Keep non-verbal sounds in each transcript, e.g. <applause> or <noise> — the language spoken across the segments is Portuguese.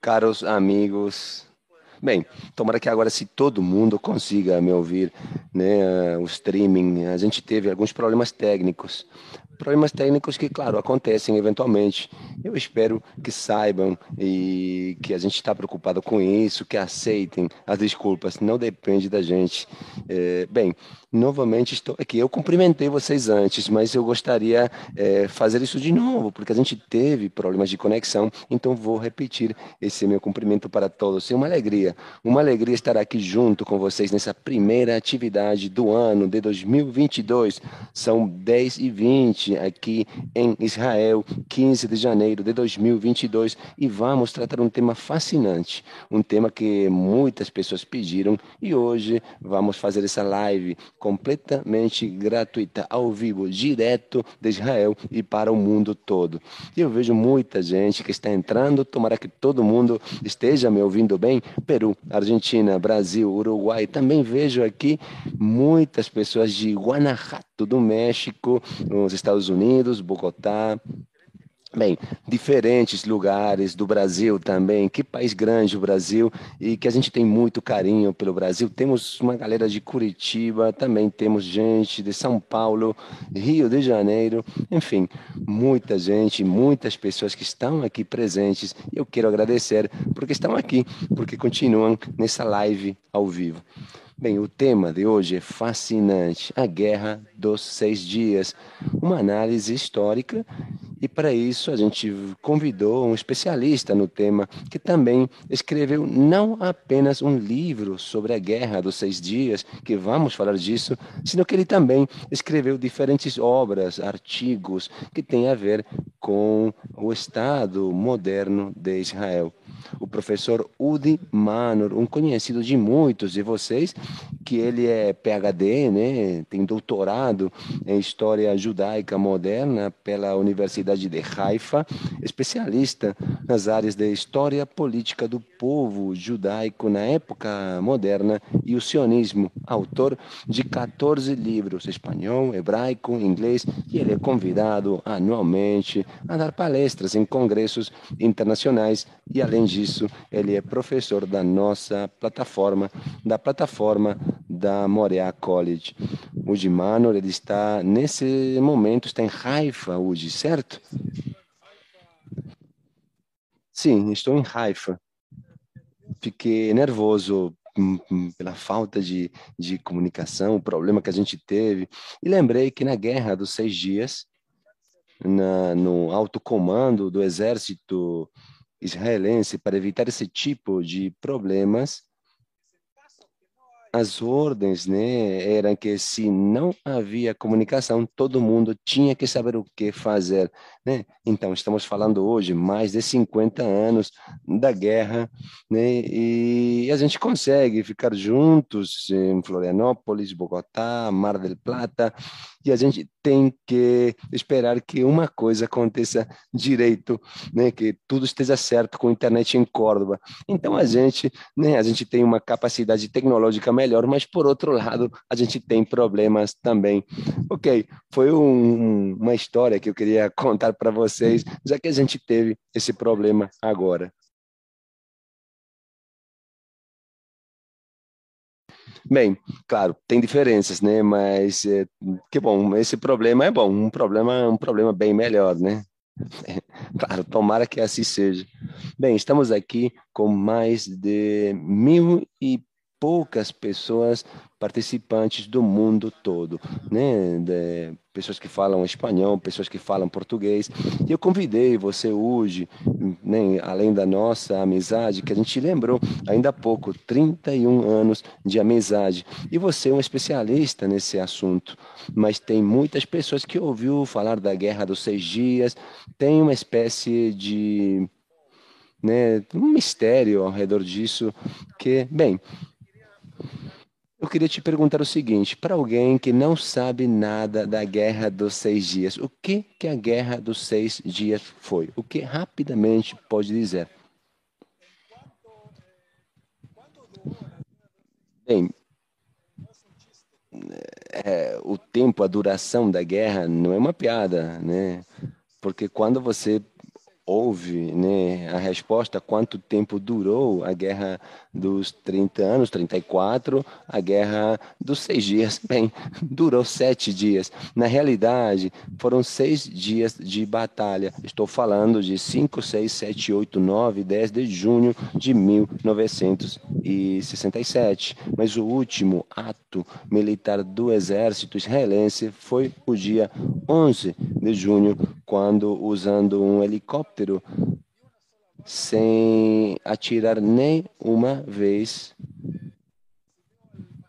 caros amigos. Bem, tomara que agora se todo mundo consiga me ouvir, né, o streaming, a gente teve alguns problemas técnicos, problemas técnicos que, claro, acontecem eventualmente. Eu espero que saibam e que a gente está preocupado com isso, que aceitem as desculpas, não depende da gente. É, bem, novamente estou aqui. Eu cumprimentei vocês antes, mas eu gostaria é, fazer isso de novo, porque a gente teve problemas de conexão, então vou repetir esse meu cumprimento para todos. É uma alegria, uma alegria estar aqui junto com vocês nessa primeira atividade do ano de 2022. São 10 e 20 aqui em Israel, 15 de janeiro de 2022, e vamos tratar um tema fascinante, um tema que muitas pessoas pediram e hoje vamos fazer essa live completamente gratuita, ao vivo, direto de Israel e para o mundo todo. E eu vejo muita gente que está entrando, tomara que todo mundo esteja me ouvindo bem. Peru, Argentina, Brasil, Uruguai, também vejo aqui muitas pessoas de Guanajuato, do México, nos Estados Unidos, Bogotá, Bem, diferentes lugares do Brasil também. Que país grande o Brasil e que a gente tem muito carinho pelo Brasil. Temos uma galera de Curitiba, também temos gente de São Paulo, Rio de Janeiro, enfim, muita gente, muitas pessoas que estão aqui presentes. Eu quero agradecer porque estão aqui, porque continuam nessa live ao vivo. Bem, o tema de hoje é fascinante: a Guerra dos Seis Dias, uma análise histórica. E para isso a gente convidou um especialista no tema que também escreveu não apenas um livro sobre a Guerra dos Seis Dias, que vamos falar disso, sino que ele também escreveu diferentes obras, artigos que têm a ver com o Estado moderno de Israel o professor Udi Manor, um conhecido de muitos de vocês, que ele é PhD, né, tem doutorado em História Judaica Moderna pela Universidade de Haifa, especialista nas áreas de História Política do Povo Judaico na época moderna e o sionismo, autor de 14 livros, espanhol, hebraico, inglês, e ele é convidado anualmente a dar palestras em congressos internacionais e, além disso, ele é professor da nossa plataforma, da plataforma da Moriá College. O de Manor, ele está, nesse momento, está em Haifa, Udi, certo? Sim, estou em Haifa. Fiquei nervoso hum, hum, pela falta de, de comunicação, o problema que a gente teve. E lembrei que na Guerra dos Seis Dias, na, no alto comando do exército israelense para evitar esse tipo de problemas, as ordens né, eram que se não havia comunicação, todo mundo tinha que saber o que fazer. Né? Então, estamos falando hoje mais de 50 anos da guerra, né? e a gente consegue ficar juntos em Florianópolis, Bogotá, Mar del Plata, e a gente tem que esperar que uma coisa aconteça direito, né? que tudo esteja certo com a internet em Córdoba. Então, a gente, né, a gente tem uma capacidade tecnológica melhor, mas por outro lado, a gente tem problemas também. Ok, foi um, uma história que eu queria contar para vocês, já que a gente teve esse problema agora. Bem, claro, tem diferenças, né? Mas é, que bom, esse problema é bom, um problema, um problema bem melhor, né? <laughs> Claro, tomara que assim seja. Bem, estamos aqui com mais de mil e poucas pessoas participantes do mundo todo, né? De pessoas que falam espanhol, pessoas que falam português. E eu convidei você hoje, né, além da nossa amizade, que a gente lembrou ainda há pouco, 31 anos de amizade. E você é um especialista nesse assunto, mas tem muitas pessoas que ouviu falar da Guerra dos Seis Dias, tem uma espécie de né, um mistério ao redor disso, que, bem, eu queria te perguntar o seguinte: para alguém que não sabe nada da Guerra dos Seis Dias, o que, que a Guerra dos Seis Dias foi? O que rapidamente pode dizer? Bem, é, o tempo, a duração da guerra não é uma piada, né? Porque quando você houve né, a resposta, quanto tempo durou a guerra dos 30 anos, 34, a guerra dos seis dias. <laughs> Bem, durou sete dias. Na realidade, foram seis dias de batalha. Estou falando de 5, 6, 7, 8, 9, 10 de junho de 1967. Mas o último ato militar do exército israelense foi o dia 11 de junho, quando, usando um helicóptero, sem atirar nem uma vez,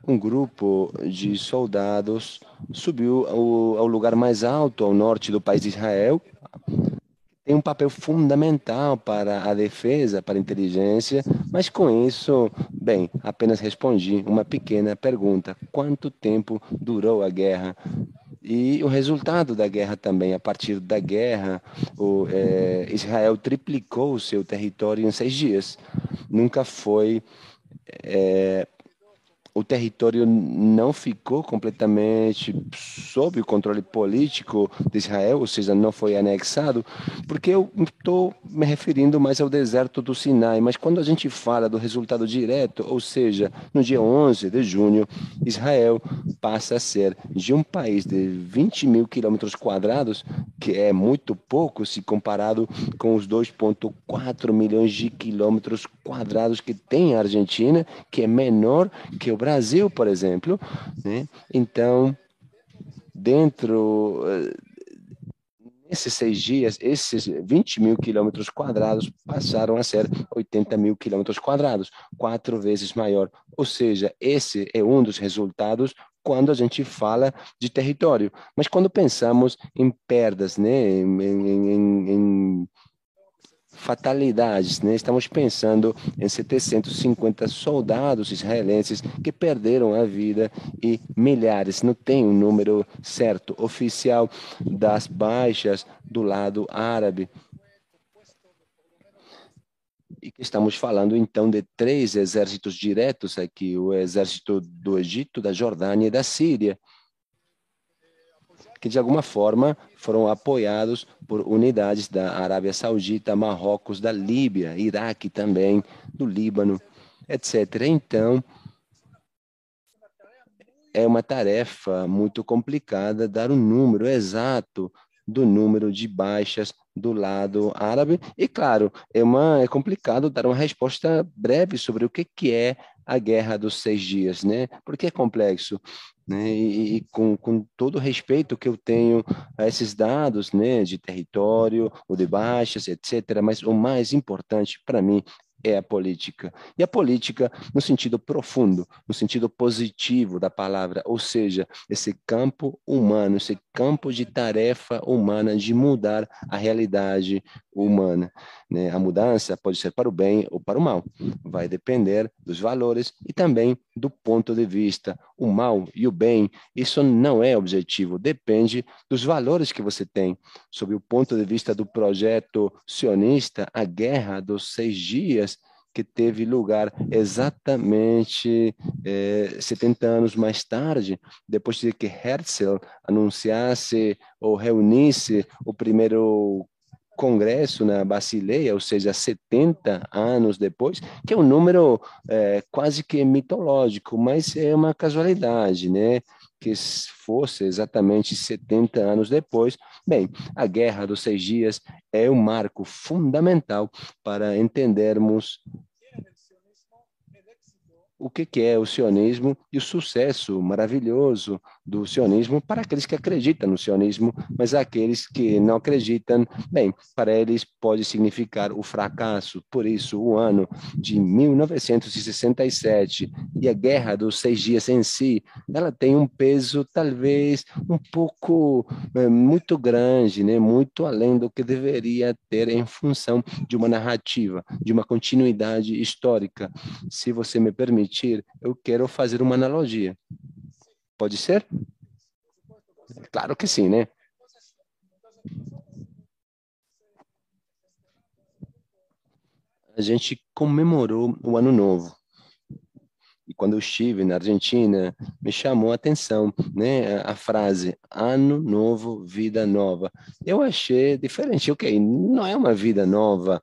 um grupo de soldados subiu ao, ao lugar mais alto ao norte do país de Israel. Tem um papel fundamental para a defesa, para a inteligência, mas com isso, bem, apenas respondi uma pequena pergunta: quanto tempo durou a guerra? E o resultado da guerra também, a partir da guerra, o, é, Israel triplicou o seu território em seis dias. Nunca foi é, o território não ficou completamente sob o controle político de Israel, ou seja, não foi anexado, porque eu estou me referindo mais ao deserto do Sinai, mas quando a gente fala do resultado direto, ou seja, no dia 11 de junho, Israel passa a ser de um país de 20 mil quilômetros quadrados, que é muito pouco se comparado com os 2,4 milhões de quilômetros quadrados que tem a Argentina, que é menor que o Brasil, por exemplo. Né? Então, dentro nesses seis dias, esses 20 mil quilômetros quadrados passaram a ser 80 mil quilômetros quadrados, quatro vezes maior. Ou seja, esse é um dos resultados quando a gente fala de território. Mas quando pensamos em perdas, né, em, em, em fatalidades. Né? Estamos pensando em 750 soldados israelenses que perderam a vida e milhares, não tem um número certo oficial das baixas do lado árabe. E estamos falando então de três exércitos diretos aqui: o exército do Egito, da Jordânia e da Síria que de alguma forma foram apoiados por unidades da Arábia Saudita, Marrocos, da Líbia, Iraque também, do Líbano, etc. Então, é uma tarefa muito complicada dar um número exato do número de baixas do lado árabe. E, claro, é, uma, é complicado dar uma resposta breve sobre o que, que é a Guerra dos Seis Dias, né? Porque é complexo. Né? E, e com, com, todo o respeito que eu tenho a esses dados né, de território, ou de baixas, etc., mas o mais importante para mim é a política. E a política no sentido profundo, no sentido positivo da palavra, ou seja, esse campo humano, esse campo de tarefa humana de mudar a realidade humana. Né? A mudança pode ser para o bem ou para o mal, vai depender dos valores e também do ponto de vista. O mal e o bem, isso não é objetivo, depende dos valores que você tem. Sob o ponto de vista do projeto sionista, a guerra dos seis dias que teve lugar exatamente é, 70 anos mais tarde, depois de que Herzl anunciasse ou reunisse o primeiro congresso na Basileia, ou seja, 70 anos depois, que é um número é, quase que mitológico, mas é uma casualidade, né? Que fosse exatamente 70 anos depois. Bem, a Guerra dos Seis Dias é um marco fundamental para entendermos o que, é o sionismo e o sucesso maravilhoso do sionismo para aqueles que acreditam no sionismo, mas aqueles que não acreditam, bem, para eles pode significar o fracasso. Por isso, o ano de 1967 e a Guerra dos Seis Dias em si, ela tem um peso talvez um pouco é, muito grande, né? muito além do que deveria ter em função de uma narrativa, de uma continuidade histórica. Se você me permitir, eu quero fazer uma analogia. Pode ser? Claro que sim, né? A gente comemorou o Ano Novo. E quando eu estive na Argentina, me chamou a atenção, né, a frase ano novo, vida nova. Eu achei diferente. OK, não é uma vida nova.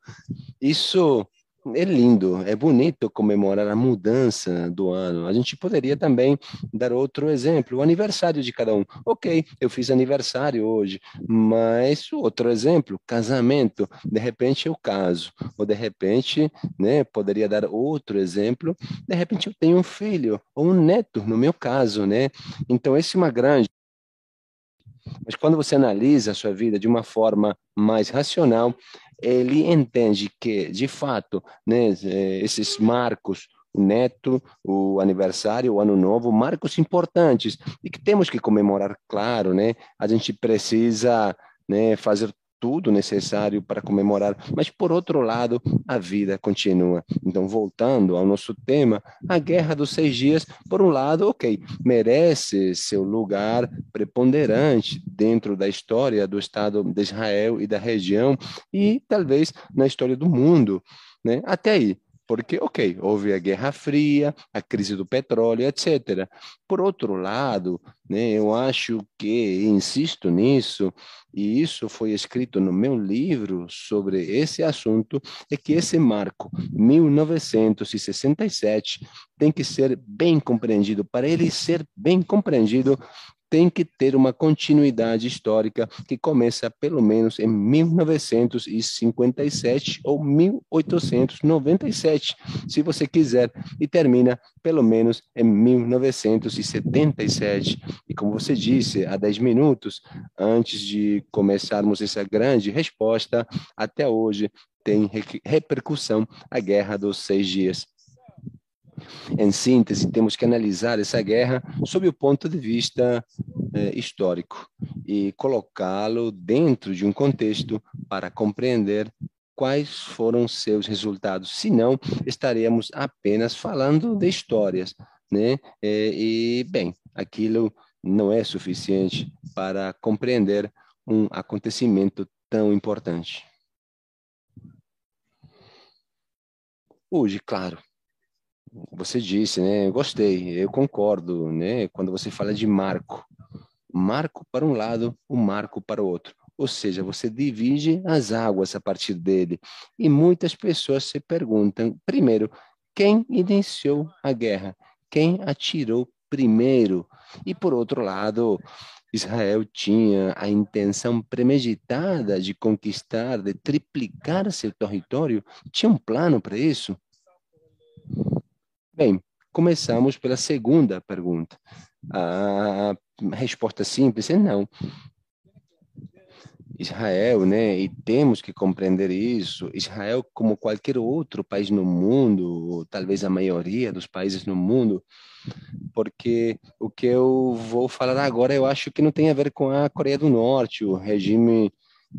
Isso é lindo, é bonito comemorar a mudança do ano. A gente poderia também dar outro exemplo, o aniversário de cada um. Ok, eu fiz aniversário hoje, mas outro exemplo, casamento. De repente eu caso, ou de repente, né, poderia dar outro exemplo. De repente eu tenho um filho ou um neto, no meu caso, né? Então esse é uma grande mas quando você analisa a sua vida de uma forma mais racional, ele entende que, de fato, né, eh, esses marcos, o neto, o aniversário, o ano novo, marcos importantes e que temos que comemorar, claro, né? A gente precisa né, fazer tudo necessário para comemorar, mas por outro lado, a vida continua. Então, voltando ao nosso tema, a Guerra dos Seis Dias, por um lado, ok, merece seu lugar preponderante dentro da história do Estado de Israel e da região e talvez na história do mundo, né? Até aí. Porque, ok, houve a Guerra Fria, a crise do petróleo, etc. Por outro lado, né, eu acho que, insisto nisso, e isso foi escrito no meu livro sobre esse assunto, é que esse marco, 1967, tem que ser bem compreendido. Para ele ser bem compreendido, tem que ter uma continuidade histórica que começa pelo menos em 1957 ou 1897, se você quiser, e termina pelo menos em 1977. E como você disse há 10 minutos, antes de começarmos essa grande resposta, até hoje tem repercussão a Guerra dos Seis Dias. Em síntese, temos que analisar essa guerra sob o ponto de vista eh, histórico e colocá-lo dentro de um contexto para compreender quais foram seus resultados. Senão, estaremos apenas falando de histórias, né? E, e bem, aquilo não é suficiente para compreender um acontecimento tão importante. Hoje, claro, você disse, né? Gostei, eu concordo, né? Quando você fala de marco, marco para um lado, um marco para o outro. Ou seja, você divide as águas a partir dele. E muitas pessoas se perguntam, primeiro, quem iniciou a guerra? Quem atirou primeiro? E por outro lado, Israel tinha a intenção premeditada de conquistar, de triplicar seu território? Tinha um plano para isso? Bem, começamos pela segunda pergunta. A resposta simples é não. Israel, né? E temos que compreender isso. Israel, como qualquer outro país no mundo, talvez a maioria dos países no mundo, porque o que eu vou falar agora eu acho que não tem a ver com a Coreia do Norte, o regime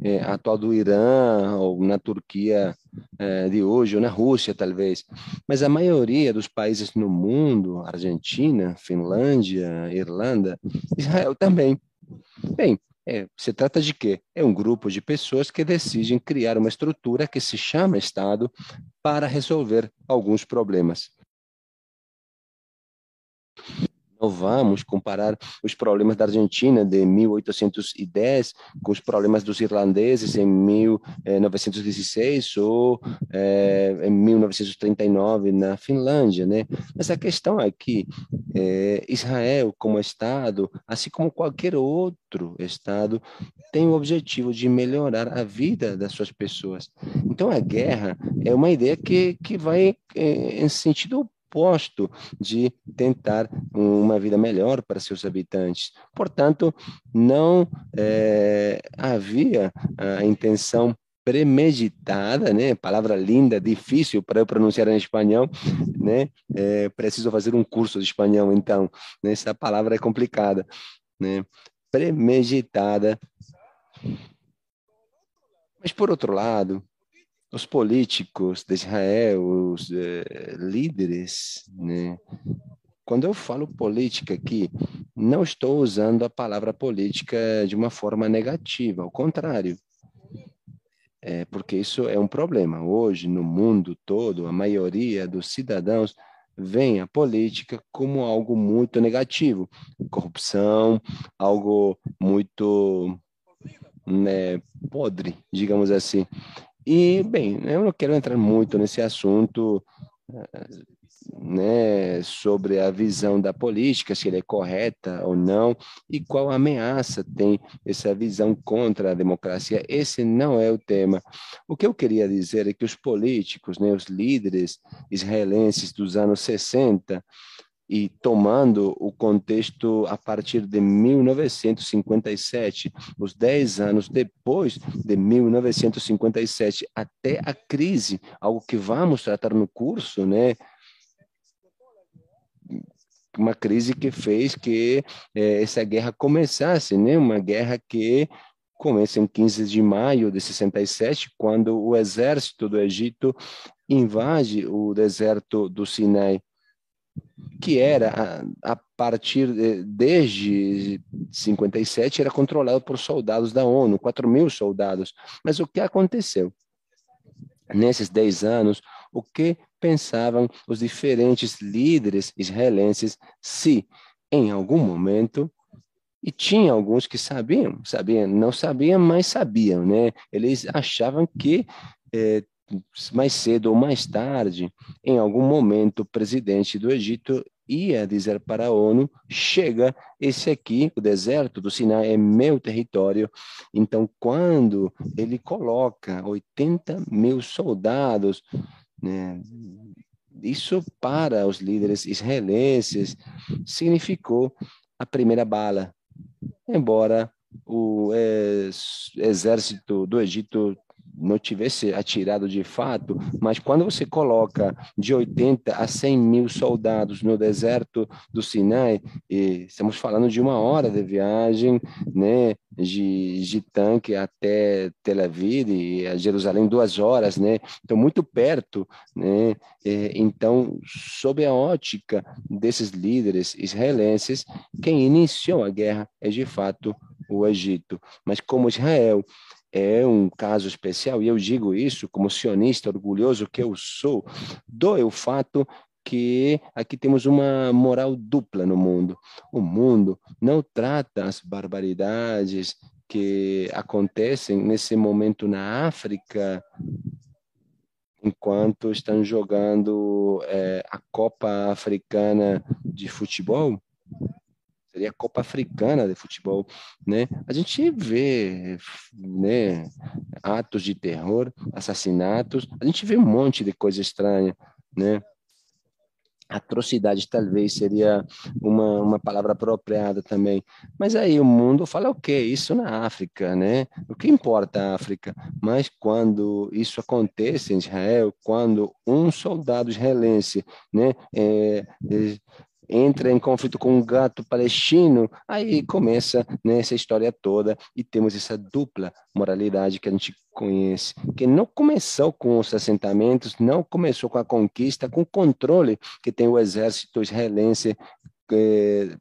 é, atual do Irã, ou na Turquia é, de hoje, ou na Rússia, talvez. Mas a maioria dos países no mundo, Argentina, Finlândia, Irlanda, Israel também. Bem, é, se trata de quê? É um grupo de pessoas que decidem criar uma estrutura que se chama Estado para resolver alguns problemas. Não vamos comparar os problemas da Argentina de 1810 com os problemas dos irlandeses em 1916 ou é, em 1939 na Finlândia, né? Mas a questão que é, Israel, como Estado, assim como qualquer outro Estado, tem o objetivo de melhorar a vida das suas pessoas. Então, a guerra é uma ideia que, que vai é, em sentido oposto de tentar uma vida melhor para seus habitantes. Portanto, não é, havia a intenção premeditada, né? Palavra linda, difícil para eu pronunciar em espanhol, né? É, preciso fazer um curso de espanhol, então. Né? Essa palavra é complicada, né? Premeditada. Mas por outro lado, os políticos de Israel, os eh, líderes, né? Quando eu falo política aqui, não estou usando a palavra política de uma forma negativa, ao contrário. É, porque isso é um problema. Hoje, no mundo todo, a maioria dos cidadãos veem a política como algo muito negativo, corrupção, algo muito né, podre, digamos assim. E, bem, eu não quero entrar muito nesse assunto, né, sobre a visão da política, se ele é correta ou não, e qual ameaça tem essa visão contra a democracia. Esse não é o tema. O que eu queria dizer é que os políticos, né, os líderes israelenses dos anos 60, e tomando o contexto a partir de 1957, os 10 anos depois de 1957, até a crise, algo que vamos tratar no curso, né? Uma crise que fez que eh, essa guerra começasse, né? Uma guerra que começa em 15 de maio de 67, quando o exército do Egito invade o deserto do Sinai que era a, a partir de, desde 57 era controlado por soldados da ONU, 4 mil soldados. Mas o que aconteceu? Nesses 10 anos, o que pensavam os diferentes líderes israelenses se, em algum momento, e tinha alguns que sabiam, sabiam, não sabiam, mas sabiam, né? Eles achavam que eh, mais cedo ou mais tarde, em algum momento, o presidente do Egito ia dizer para a ONU: chega, esse aqui, o deserto do Sinai, é meu território. Então, quando ele coloca 80 mil soldados, né, isso para os líderes israelenses significou a primeira bala. Embora o exército do Egito não tivesse atirado de fato, mas quando você coloca de 80 a 100 mil soldados no deserto do Sinai, e estamos falando de uma hora de viagem, né, de, de tanque até Tel Aviv e a Jerusalém duas horas, né, então muito perto, né, e, então sob a ótica desses líderes israelenses, quem iniciou a guerra é de fato o Egito, mas como Israel é um caso especial, e eu digo isso como sionista orgulhoso que eu sou, doe o fato que aqui temos uma moral dupla no mundo. O mundo não trata as barbaridades que acontecem nesse momento na África, enquanto estão jogando é, a Copa Africana de Futebol, seria a Copa Africana de Futebol, né? A gente vê, né, atos de terror, assassinatos, a gente vê um monte de coisa estranha, né? Atrocidade talvez seria uma, uma palavra apropriada também. Mas aí o mundo fala o que isso na África, né? O que importa a África? Mas quando isso acontece em Israel, quando um soldado israelense, né, é, é, entra em conflito com um gato palestino, aí. começa né, essa história toda. E temos essa dupla moralidade que a gente conhece, que não começou com os assentamentos, não começou com a conquista, com o controle que tem o exército israelense eh,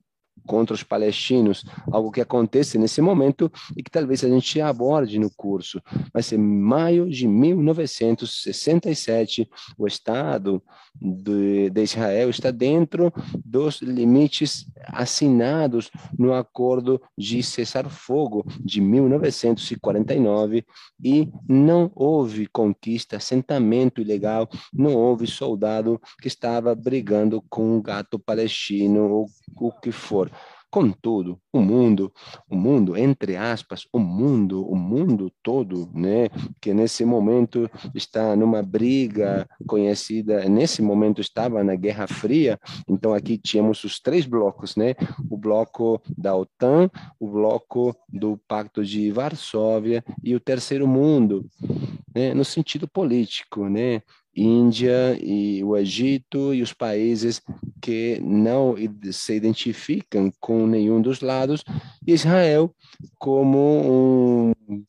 contra os palestinos, algo que acontece nesse momento e que talvez a gente aborde no curso. Vai ser maio de 1967, o Estado de, de Israel está dentro dos limites assinados no acordo de cessar-fogo de 1949 e não houve conquista, assentamento ilegal, não houve soldado que estava brigando com um gato palestino ou o que for. Contudo, o mundo, o mundo, entre aspas, o mundo, o mundo todo, né, que nesse momento está numa briga conhecida, nesse momento estava na Guerra Fria, então aqui tínhamos os três blocos, né, o bloco da OTAN, o bloco do Pacto de Varsóvia e o terceiro mundo, né, no sentido político, né, Índia e o Egito e os países que não se identificam com nenhum dos lados, Israel como um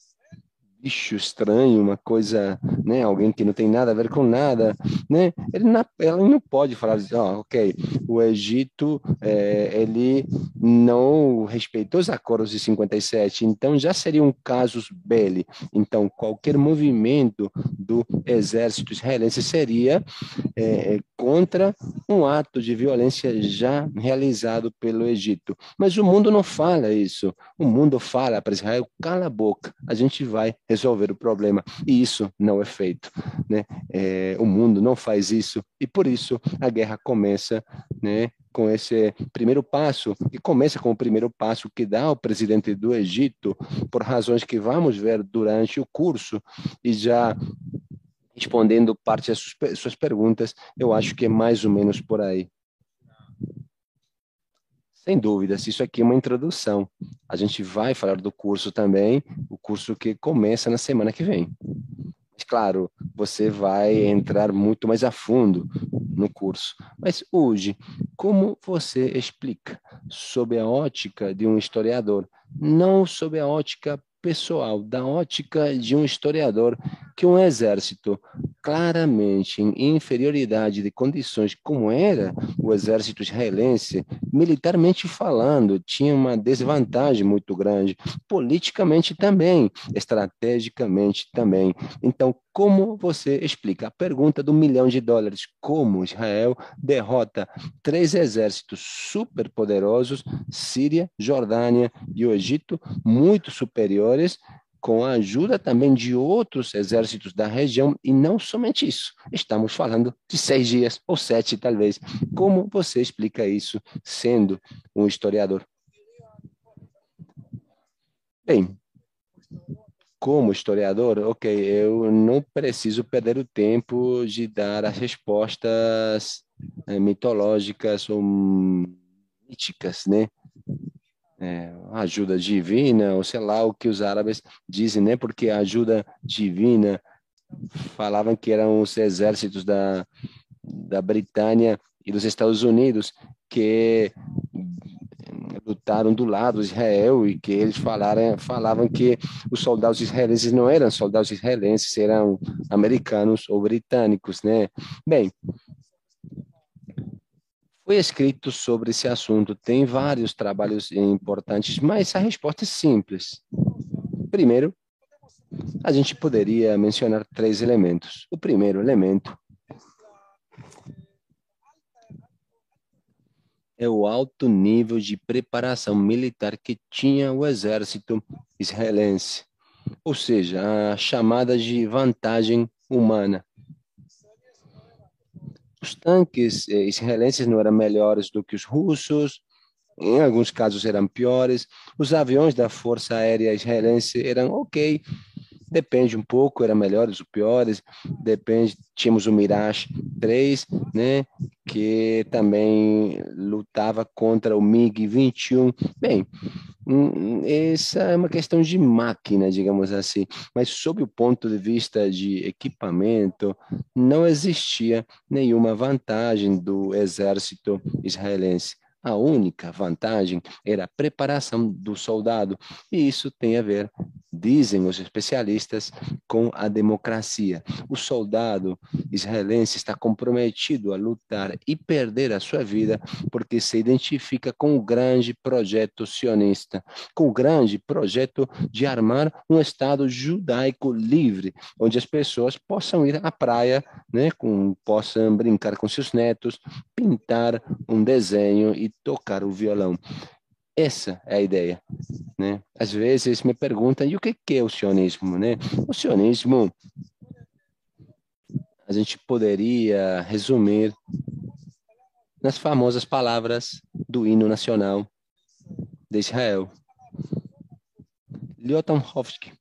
bicho estranho, uma coisa, né, alguém que não tem nada a ver com nada, né? Ele não, ela não pode falar assim, oh, ok, o Egito é, ele não respeitou os acordos de 57, então já seria um casus belli. Então qualquer movimento do exército israelense seria é, contra um ato de violência já realizado pelo Egito. Mas o mundo não fala isso. O mundo fala para Israel, cala a boca, a gente vai resolver o problema. E isso não é feito. Né? É, o mundo não faz isso e por isso a guerra começa né, com esse primeiro passo, e começa com o primeiro passo que dá o presidente do Egito, por razões que vamos ver durante o curso, e já respondendo parte das suas perguntas, eu acho que é mais ou menos por aí. Sem dúvidas, isso aqui é uma introdução. A gente vai falar do curso também, o curso que começa na semana que vem. Mas, claro, você vai entrar muito mais a fundo no curso. Mas hoje, como você explica sob a ótica de um historiador, não sob a ótica pessoal, da ótica de um historiador, que um exército claramente em inferioridade de condições como era o exército israelense, militarmente falando, tinha uma desvantagem muito grande, politicamente também, estrategicamente também. Então, como você explica a pergunta do milhão de dólares? Como Israel derrota três exércitos superpoderosos, Síria, Jordânia e o Egito, muito superiores, com a ajuda também de outros exércitos da região, e não somente isso. Estamos falando de seis dias, ou sete talvez. Como você explica isso, sendo um historiador? Bem, como historiador, ok, eu não preciso perder o tempo de dar as respostas é, mitológicas ou míticas, né? É, ajuda divina, ou sei lá o que os árabes dizem, né? Porque a ajuda divina falavam que eram os exércitos da, da Britânia e dos Estados Unidos que lutaram do lado de Israel e que eles falaram, falavam que os soldados israelenses não eram soldados israelenses, eram americanos ou britânicos, né? Bem, foi escrito sobre esse assunto, tem vários trabalhos importantes, mas a resposta é simples. Primeiro, a gente poderia mencionar três elementos. O primeiro elemento é o alto nível de preparação militar que tinha o exército israelense, ou seja, a chamada de vantagem humana. Os tanques eh, israelenses não eram melhores do que os russos, em alguns casos eram piores. Os aviões da Força Aérea Israelense eram ok, depende um pouco, eram melhores ou piores, depende, tínhamos o Mirage 3, né, que também lutava contra o MiG-21. Bem, essa é uma questão de máquina, digamos assim, mas sob o ponto de vista de equipamento, não existia nenhuma vantagem do exército israelense. A única vantagem era a preparação do soldado, e isso tem a ver dizem os especialistas, com a democracia. O soldado israelense está comprometido a lutar e perder a sua vida porque se identifica com o grande projeto sionista, com o grande projeto de armar um Estado judaico livre, onde as pessoas possam ir à praia, né, com, possam brincar com seus netos, pintar um desenho e tocar o violão. Essa é a ideia. Né? Às vezes me perguntam, e o que é o sionismo? Né? O sionismo, a gente poderia resumir nas famosas palavras do hino nacional de Israel. Lyotam Hofsky,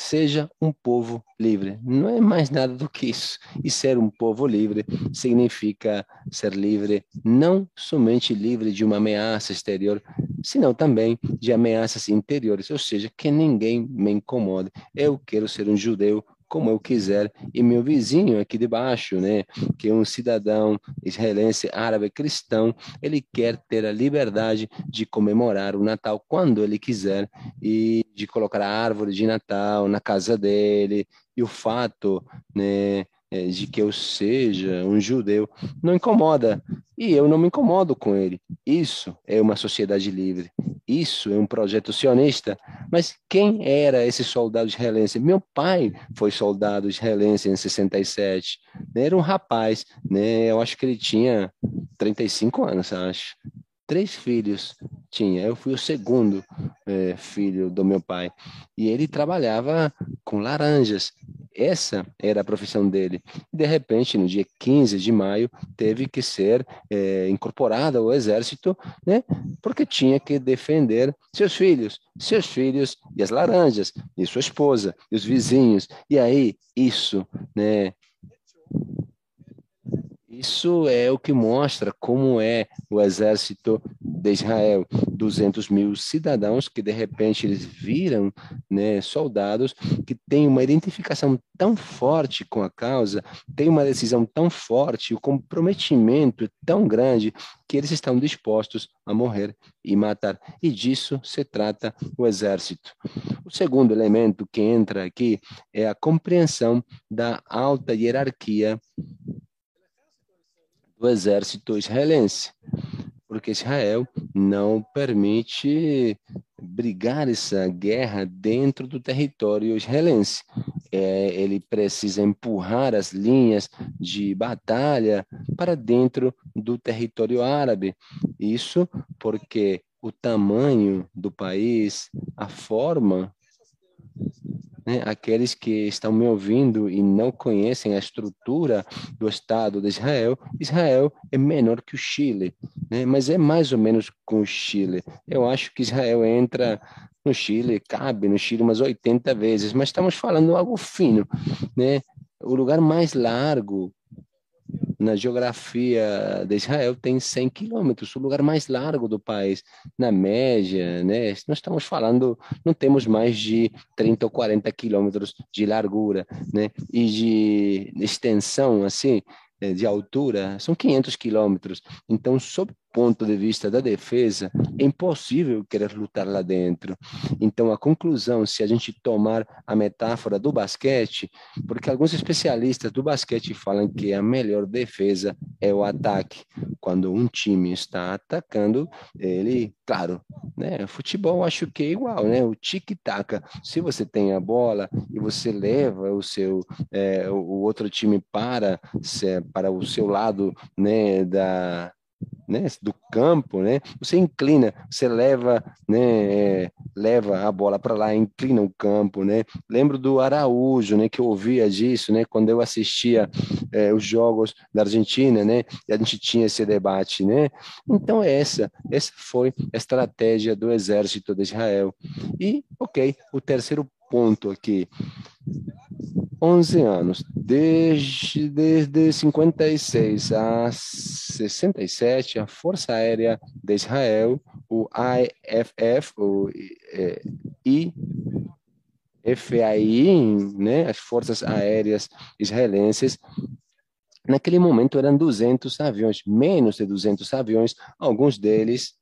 seja um povo livre. Não é mais nada do que isso. E ser um povo livre significa ser livre não somente livre de uma ameaça exterior, senão também de ameaças interiores, ou seja, que ninguém me incomode. Eu quero ser um judeu como eu quiser. E meu vizinho aqui de baixo, né, que é um cidadão israelense árabe cristão, ele quer ter a liberdade de comemorar o Natal quando ele quiser e de colocar a árvore de Natal na casa dele. E o fato, né, de que eu seja um judeu não incomoda e eu não me incomodo com ele. Isso é uma sociedade livre. Isso é um projeto sionista. Mas quem era esse soldado israelense? Meu pai foi soldado israelense em 67. Era um rapaz, né? Eu acho que ele tinha 35 anos, acho três filhos tinha. Eu fui o segundo é, filho do meu pai. E ele trabalhava com laranjas. Essa era a profissão dele. De repente, no dia 15 de maio, teve que ser é, incorporado ao exército, né? porque tinha que defender seus filhos, seus filhos e as laranjas, e sua esposa, e os vizinhos. E aí, isso, né? Isso é o que mostra como é o exército de Israel. 200 mil cidadãos que, de repente, eles viram né, soldados que têm uma identificação tão forte com a causa, têm uma decisão tão forte, o comprometimento tão grande, que eles estão dispostos a morrer e matar. E disso se trata o exército. O segundo elemento que entra aqui é a compreensão da alta hierarquia do exército israelense, porque Israel não permite brigar essa guerra dentro do território israelense. É, ele precisa empurrar as linhas de batalha para dentro do território árabe. Isso porque o tamanho do país, a forma né, aqueles que estão me ouvindo e não conhecem a estrutura do Estado de Israel, Israel é menor que o Chile, né, mas é mais ou menos com o Chile. Eu acho que Israel entra no Chile, cabe no Chile umas 80 vezes, mas estamos falando algo fino, né? O lugar mais largo na geografia de Israel tem 100 quilômetros, o lugar mais largo do país, na média, né? Nós estamos falando, não temos mais de 30 ou 40 quilômetros de largura, né? E de extensão, assim, eh, de altura, são 500 quilômetros. Então, sob ponto de vista da defesa, é impossível querer lutar lá dentro. Então, a conclusão, se a gente tomar a metáfora do basquete, porque alguns especialistas do basquete falam que a melhor defesa é o ataque. Quando um time está atacando, ele, claro, né, futebol acho que é igual, né? O tic-tac. Se você tem a bola e você leva o seu, é, o outro time para, para o seu lado, né, da né, do campo, né, você inclina, você leva, né, é, leva a bola para lá, inclina o campo, né. Lembro do Araújo, né, que eu ouvia disso, né, quando eu assistia é, os jogos da Argentina, né, e a gente tinha esse debate, né. Então essa, essa foi a estratégia do exército de Israel. E, ok, o terceiro ponto aqui. 11 anos, desde, desde 56 a 67, a Força Aérea de Israel, o IFF, o é, IFAI, né, as Forças Aéreas Israelenses, naquele momento eram 200 aviões, menos de 200 aviões, alguns deles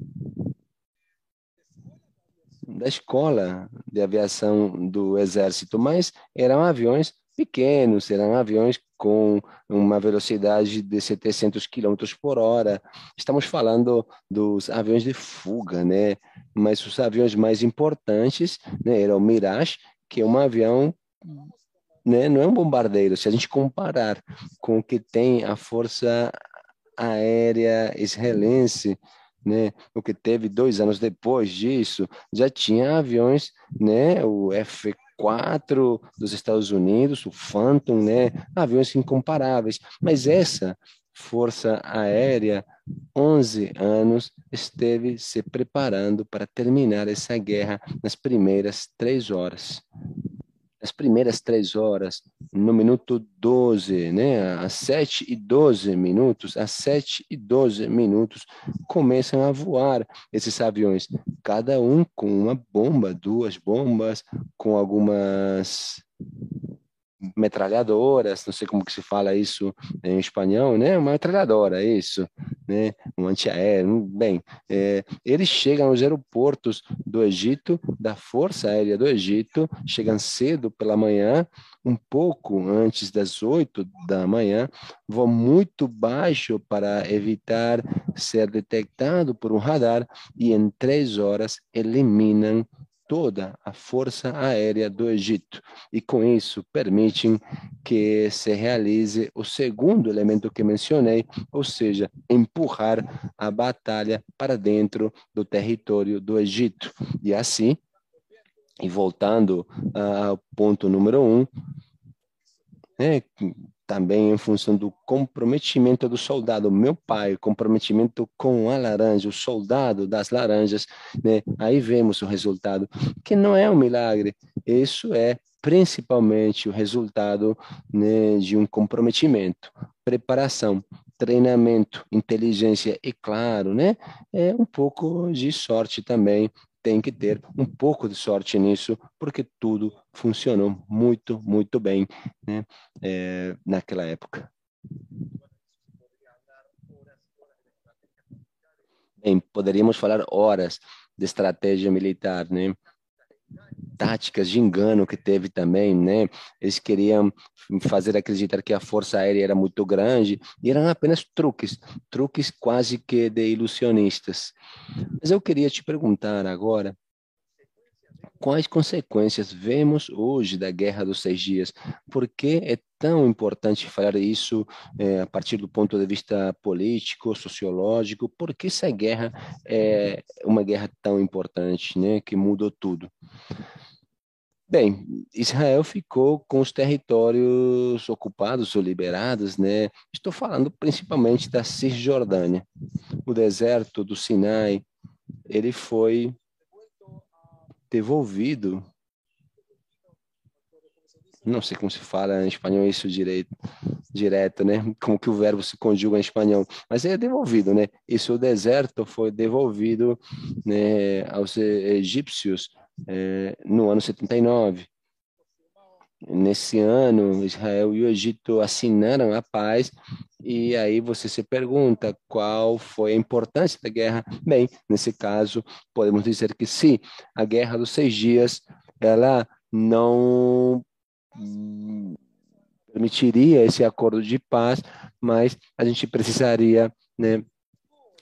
da escola de aviação do exército, mas eram aviões pequenos, eram aviões com uma velocidade de 700 km por hora. Estamos falando dos aviões de fuga, né? Mas os aviões mais importantes né, eram o Mirage, que é um avião né, não é um bombardeiro. Se a gente comparar com o que tem a Força Aérea Israelense, né? O que teve dois anos depois disso, já tinha aviões, né? O F4 dos Estados Unidos, o Phantom, né? Aviões incomparáveis. Mas essa Força Aérea, 11 anos, esteve se preparando para terminar essa guerra nas primeiras três horas as primeiras três horas, no minuto 12, né, às 7 e 12 minutos, às 7 e 12 minutos, começam a voar esses aviões, cada um com uma bomba, duas bombas, com algumas metralhadoras, não sei como que se fala isso em espanhol, né? Uma metralhadora, isso, né? Um antiaéreo. Bem, é, eles chegam aos aeroportos do Egito, da Força Aérea do Egito, chegam cedo pela manhã, um pouco antes das oito da manhã, vão muito baixo para evitar ser detectado por um radar e em três horas eliminam toda a força aérea do Egito e com isso permitem que se realize o segundo elemento que mencionei, ou seja, empurrar a batalha para dentro do território do Egito. E assim, e voltando ao ponto número um, né, também em função do comprometimento do soldado. Meu pai, comprometimento com a laranja, o soldado das laranjas, né? Aí vemos o resultado, que não é um milagre, isso é principalmente o resultado né, de um comprometimento, preparação, treinamento, inteligência e, claro, né, é um pouco de sorte também tem que ter um pouco de sorte nisso, porque tudo funcionou muito, muito bem né, é, naquela época. Bem, poderíamos falar horas de estratégia militar, né? Táticas de engano que teve também, né? Eles queriam fazer acreditar que a força aérea era muito grande e eram apenas truques, truques quase que de ilusionistas. Mas eu queria te perguntar agora, quais consequências vemos hoje da Guerra dos Seis Dias? Por que é tão importante falar isso é, a partir do ponto de vista político, sociológico? Por que essa guerra é uma guerra tão importante, né, que mudou tudo? Bem, Israel ficou com os territórios ocupados ou liberados, né? Estou falando principalmente da Cisjordânia. O deserto do Sinai, ele foi devolvido. Não sei como se fala em espanhol isso direito, direto, né? Como que o verbo se conjuga em espanhol, mas é devolvido, né? Isso o deserto foi devolvido né, aos egípcios é, no ano 79. Nesse ano, Israel e o Egito assinaram a paz, e aí você se pergunta qual foi a importância da guerra. Bem, nesse caso, podemos dizer que sim, a guerra dos seis dias, ela não permitiria esse acordo de paz, mas a gente precisaria né,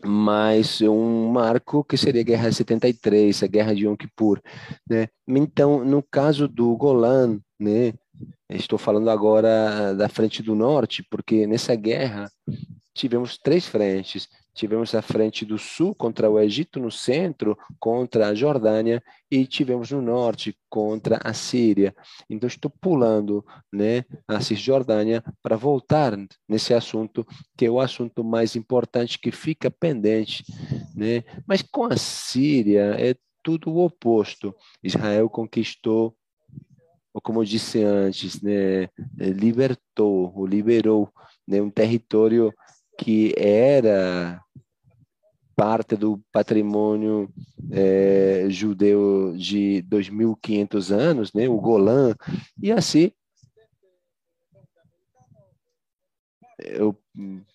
mas um marco que seria a Guerra de 73, a Guerra de Yom Kippur, né? Então, no caso do Golan, né, estou falando agora da frente do norte, porque nessa guerra tivemos três frentes. Tivemos a frente do sul contra o Egito, no centro contra a Jordânia e tivemos no norte contra a Síria. Então estou pulando, né, a Cisjordânia para voltar nesse assunto que é o assunto mais importante que fica pendente, né? Mas com a Síria é tudo o oposto. Israel conquistou ou como eu disse antes, né, libertou, ou liberou né, um território que era parte do patrimônio é, judeu de 2.500 anos, né, o Golã, e assim eu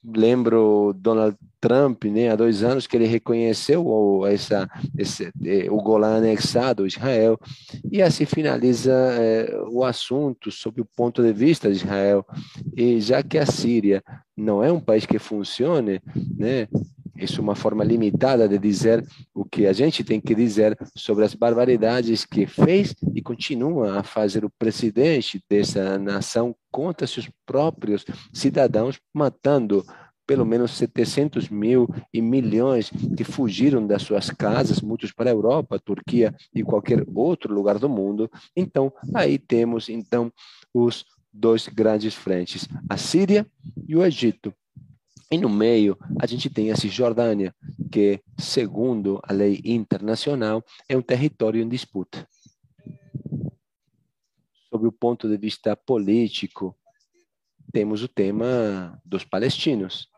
lembro Donald Trump, né, há dois anos que ele reconheceu o, essa, esse, é, o Golã anexado, Israel, e assim finaliza é, o assunto sob o ponto de vista de Israel. E já que a Síria não é um país que funcione, né, isso é uma forma limitada de dizer o que a gente tem que dizer sobre as barbaridades que fez e continua a fazer o presidente dessa nação contra seus próprios cidadãos, matando pelo menos 700 mil e milhões que fugiram das suas casas, muitos para a Europa, Turquia e qualquer outro lugar do mundo. Então, aí temos então os dois grandes frentes, a Síria e o Egito. E no meio, a gente tem a Cisjordânia, que, segundo a lei internacional, é um território em disputa. Sob o ponto de vista político, temos o tema dos palestinos.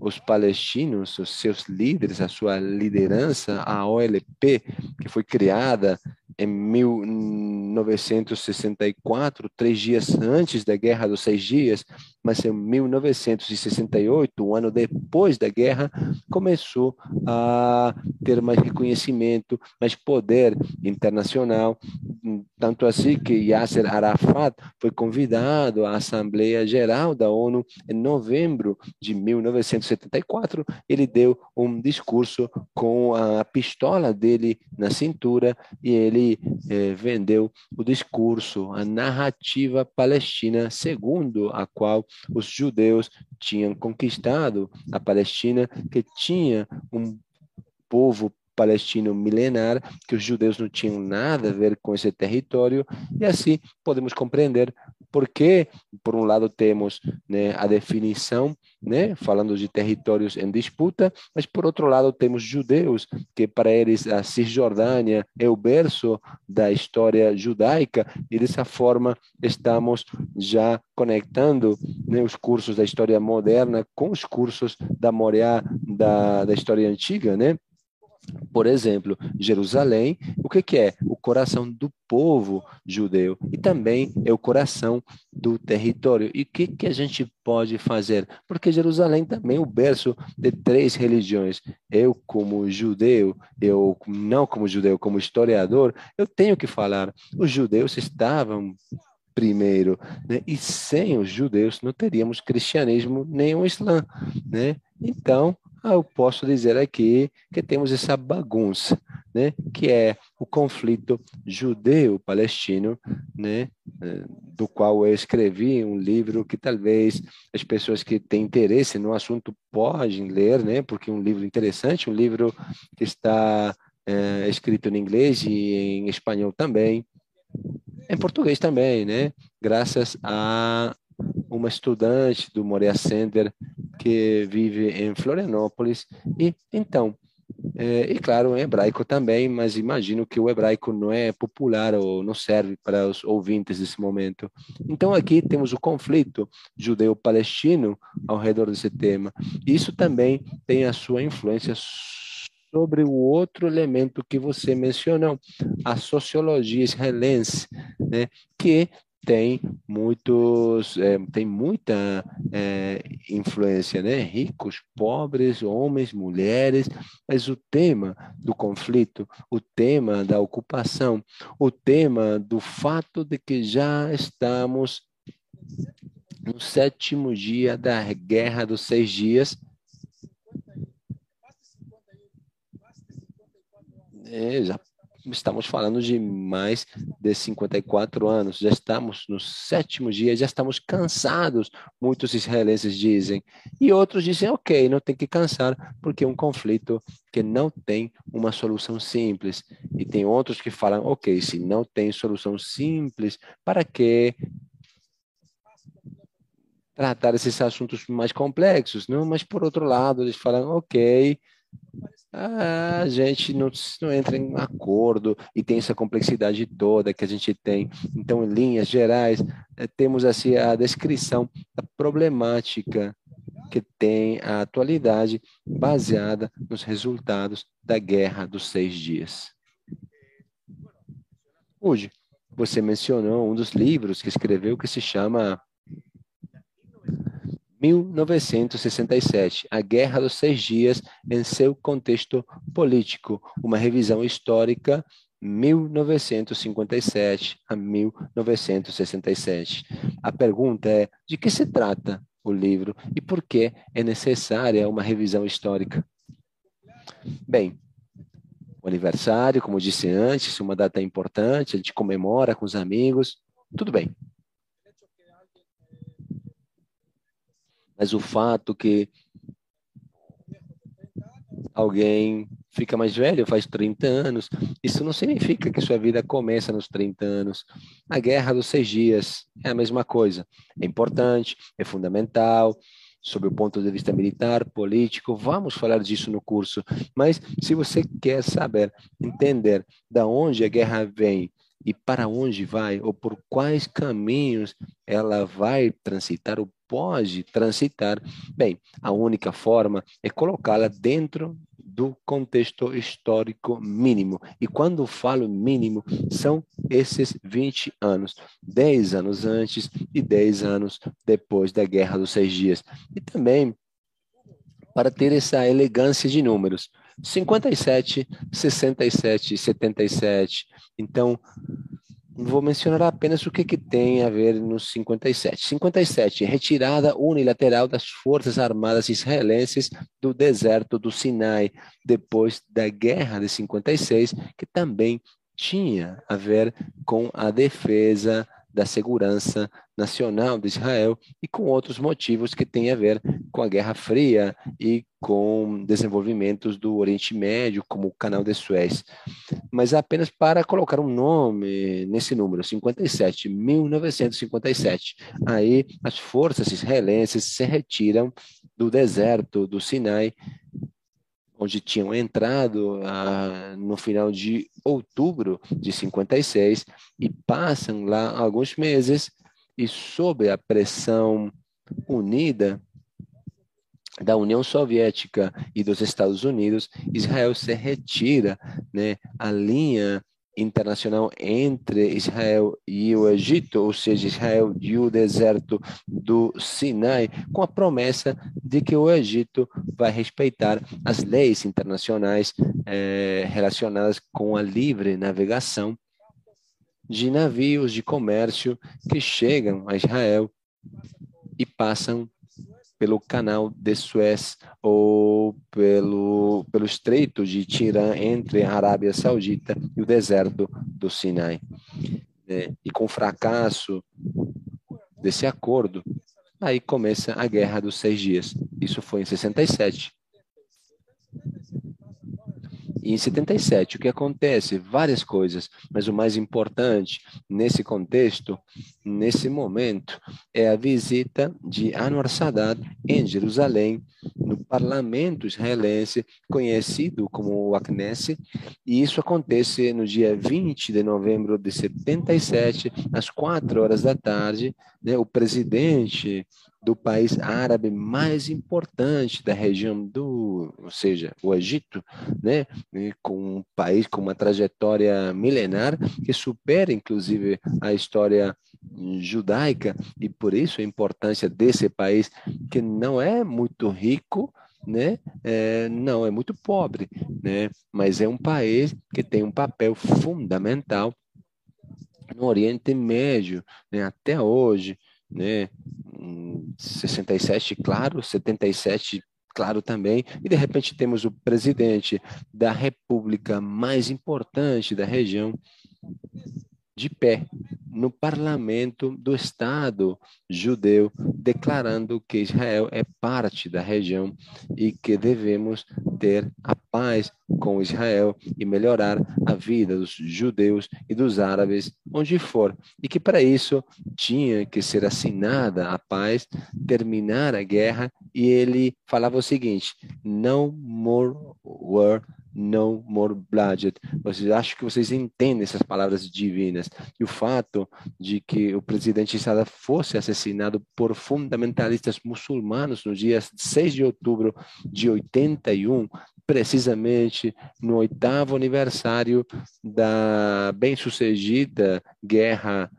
Os palestinos, os seus líderes, a sua liderança, a OLP, que foi criada em 1964, três dias antes da Guerra dos Seis Dias, mas em 1968, um ano depois da guerra, começou a ter mais reconhecimento, mais poder internacional, tanto assim que Yasser Arafat foi convidado à Assembleia Geral da ONU em novembro de 1974. Ele deu um discurso com a pistola dele na cintura e ele eh, vendeu o discurso, a narrativa palestina, segundo a qual os judeus tinham conquistado a Palestina, que tinha um povo palestino milenar, que os judeus não tinham nada a ver com esse território, e assim podemos compreender porque, por um lado, temos né, a definição, né, falando de territórios em disputa, mas, por outro lado, temos judeus, que para eles a Cisjordânia é o berço da história judaica, e dessa forma estamos já conectando né, os cursos da história moderna com os cursos da Moriá da, da história antiga, né? Por exemplo, Jerusalém, o que, que, é? O coração do povo judeu e também é o coração do território. E o que, que a gente pode fazer? Porque Jerusalém também é o berço de três religiões. Eu, como judeu, eu não como judeu, como historiador, eu tenho que falar. Os judeus estavam primeiro, né? e sem os judeus não teríamos cristianismo nem o islã, né? Então, eu posso dizer aqui que temos essa bagunça, né, que é o conflito judeu-palestino, né, eh, do qual eu escrevi um livro que talvez as pessoas que têm interesse no assunto podem ler, né, porque é um livro interessante, um livro que está é, escrito em inglês e em espanhol também, em português também, né, graças a uma estudante do Morea Center que vive em Florianópolis. E então, é, e claro, em hebraico também, mas imagino que o hebraico não é popular ou não serve para os ouvintes nesse momento. Então, aqui temos o conflito judeu-palestino ao redor desse tema. Isso também tem a sua influência sobre o outro elemento que você mencionou, a sociologia israelense, né, que tem muitos, é, tem muita é, influência, né? Ricos, pobres, homens, mulheres, mas o tema do conflito, o tema da ocupação, o tema do fato de que já estamos no sétimo dia da Guerra dos Seis Dias. É, já estamos falando de mais de 54 anos, já estamos no sétimo dia, já estamos cansados, muitos israelenses dizem. E outros dizem, ok, não tem que cansar, porque é um conflito que não tem uma solução simples. E tem outros que falam, ok, se não tem solução simples, para que tratar esses assuntos mais complexos? Não, mas por outro lado, eles falam, ok, a gente não, não, entra em acordo e tem essa complexidade toda que a gente tem. Então, em linhas gerais, é, temos assim a descrição da problemática que tem a atualidade baseada nos resultados da Guerra dos Seis Dias. Hoje, você mencionou um dos livros que escreveu que se chama 1967, A Guerra dos Seis Dias em seu contexto político, uma revisão histórica 1957 a 1967. A pergunta é: de que se trata o livro e por que é necessária uma revisão histórica? Bem, o aniversário, como disse antes, uma data importante, a gente comemora com os amigos, tudo bem. Mas o fato que alguém fica mais velho, faz 30 anos, isso não significa que sua vida começa nos 30 anos. A guerra dos seis dias é a mesma coisa. É importante, é fundamental, sob o ponto de vista militar, político, vamos falar disso no curso. Mas se você quer saber, entender da onde a guerra vem e para onde vai, ou por quais caminhos ela vai transitar, pode transitar, bem, a única forma é colocá-la dentro do contexto histórico mínimo. E quando falo mínimo, são esses 20 anos, 10 anos antes e 10 anos depois da Guerra dos Seis Dias. E também para ter essa elegância de números. 57, 67, 77. Então, vou mencionar apenas o que, que tem a ver no 57. 57, retirada unilateral das Forças Armadas Israelenses do deserto do Sinai, depois da Guerra de 56, que também tinha a ver com a defesa da segurança nacional de Israel e com outros motivos que têm a ver com a Guerra Fria e com desenvolvimentos do Oriente Médio, como o Canal de Suez. Mas apenas para colocar um nome nesse número, 57, 1957. Aí as forças israelenses se retiram do deserto do Sinai onde tinham entrado ah, no final de outubro de 56 e passam lá alguns meses e sob a pressão unida da União Soviética e dos Estados Unidos, Israel se retira, né, a linha internacional entre Israel e o Egito, ou seja, Israel e o deserto do Sinai, com a promessa de que o Egito vai respeitar as leis internacionais eh, relacionadas com a livre navegação de navios de comércio que chegam a Israel e passam pelo canal de Suez ou pelo, pelo estreito de Tirã entre a Arábia Saudita e o deserto do Sinai. É, e com o fracasso desse acordo, aí começa a Guerra dos Seis Dias. Isso foi em 67. E em 77, o que acontece? Várias coisas, mas o mais importante nesse contexto, nesse momento, é a visita de Anwar Sadat em Jerusalém, no parlamento israelense, conhecido como o Knesset, e isso acontece no dia 20 de novembro de 77, às quatro horas da tarde. Né, o presidente do país árabe mais importante da região do, ou seja, o Egito, né, com um país com uma trajetória milenar que supera inclusive a história judaica e por isso a importância desse país que não é muito rico, né? É, não é muito pobre, né? Mas é um país que tem um papel fundamental no Oriente Médio, né? Até hoje, né? 67, claro, 77, claro também, e de repente temos o presidente da república mais importante da região de pé no parlamento do Estado judeu, declarando que Israel é parte da região e que devemos ter a paz com Israel e melhorar a vida dos judeus e dos árabes onde for. E que para isso tinha que ser assinada a paz, terminar a guerra, e ele falava o seguinte: no more war no more bloodshed. Vocês acho que vocês entendem essas palavras divinas. E o fato de que o presidente Saddam fosse assassinado por fundamentalistas muçulmanos no dia 6 de outubro de 81, precisamente no oitavo aniversário da bem-sucedida guerra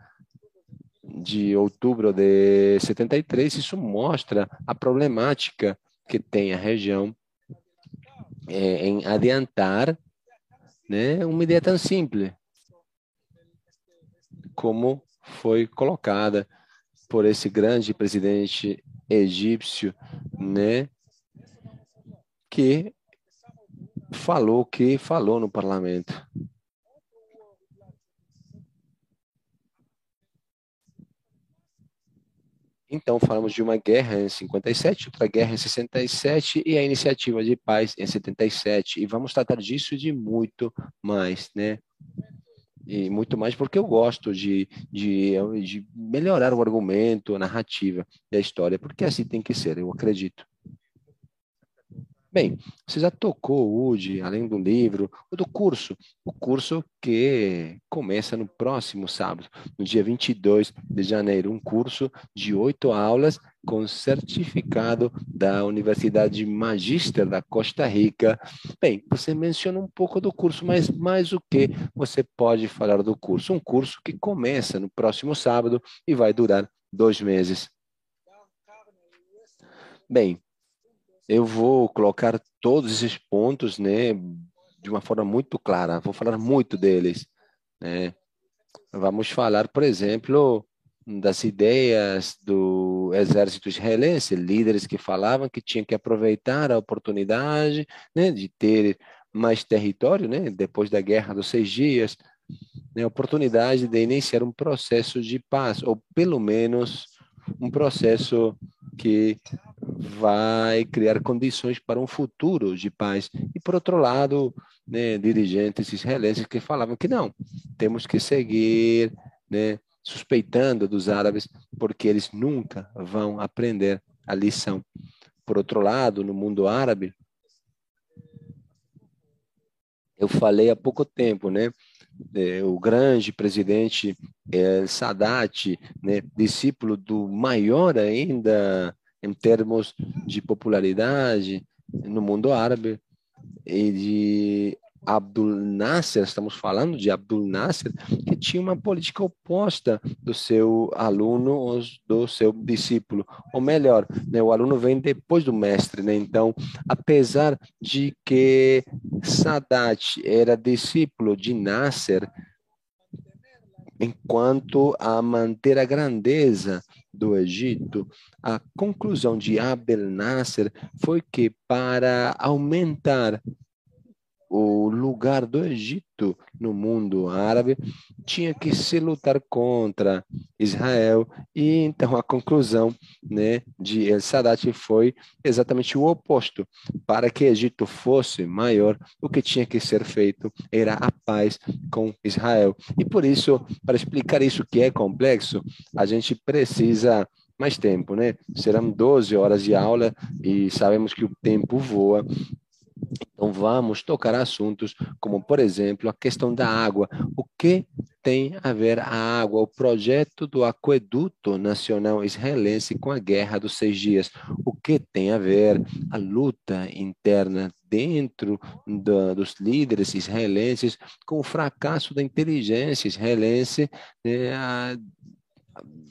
de outubro de 73, isso mostra a problemática que tem a região é, em adiantar né, uma ideia tão simples como foi colocada por esse grande presidente egípcio, né, que falou que falou no parlamento. Então, falamos de uma guerra em 57, outra guerra em 67 e a iniciativa de paz em 77. E vamos tratar disso de muito mais, né? E muito mais porque eu gosto de, de, de melhorar o argumento, a narrativa da história, porque assim tem que ser, eu acredito. Bem, você já tocou, Udi, além do livro, ou do curso, o curso que começa no próximo sábado, no dia 22 de janeiro, um curso de oito aulas com certificado da Universidade Magister da Costa Rica. Bem, você menciona um pouco do curso, mas mais o que você pode falar do curso? Um curso que começa no próximo sábado e vai durar dois meses. Bem, eu vou colocar todos esses pontos, né, de uma forma muito clara. Vou falar muito deles, né? Vamos falar, por exemplo, das ideias do exército israelense, líderes que falavam que tinham que aproveitar a oportunidade, né, de ter mais território, né, depois da guerra dos seis dias, né, oportunidade de iniciar um processo de paz, ou pelo menos um processo que vai criar condições para um futuro de paz. E, por outro lado, né, dirigentes israelenses que falavam que não, temos que seguir né, suspeitando dos árabes, porque eles nunca vão aprender a lição. Por outro lado, no mundo árabe, eu falei há pouco tempo, né? É, o grande presidente é, Sadat, né, discípulo do maior ainda em termos de popularidade no mundo árabe, e de Abdul Nasser, estamos falando de Abdul Nasser, que tinha uma política oposta do seu aluno ou do seu discípulo. Ou melhor, né, o aluno vem depois do mestre. Né? Então, apesar de que Sadat era discípulo de Nasser, enquanto a manter a grandeza do Egito, a conclusão de Abel Nasser foi que para aumentar o lugar do Egito no mundo árabe tinha que se lutar contra Israel. E então a conclusão né, de El Sadat foi exatamente o oposto. Para que Egito fosse maior o que tinha que ser feito era a paz com Israel. E por isso para explicar isso que é complexo a gente precisa mais tempo, né? Serão 12 horas de aula e sabemos que o tempo voa então, vamos tocar assuntos como, por exemplo, a questão da água. O que tem a ver a água, o projeto do aqueduto nacional israelense com a Guerra dos Seis Dias? O que tem a ver a luta interna dentro da, dos líderes israelenses com o fracasso da inteligência israelense né,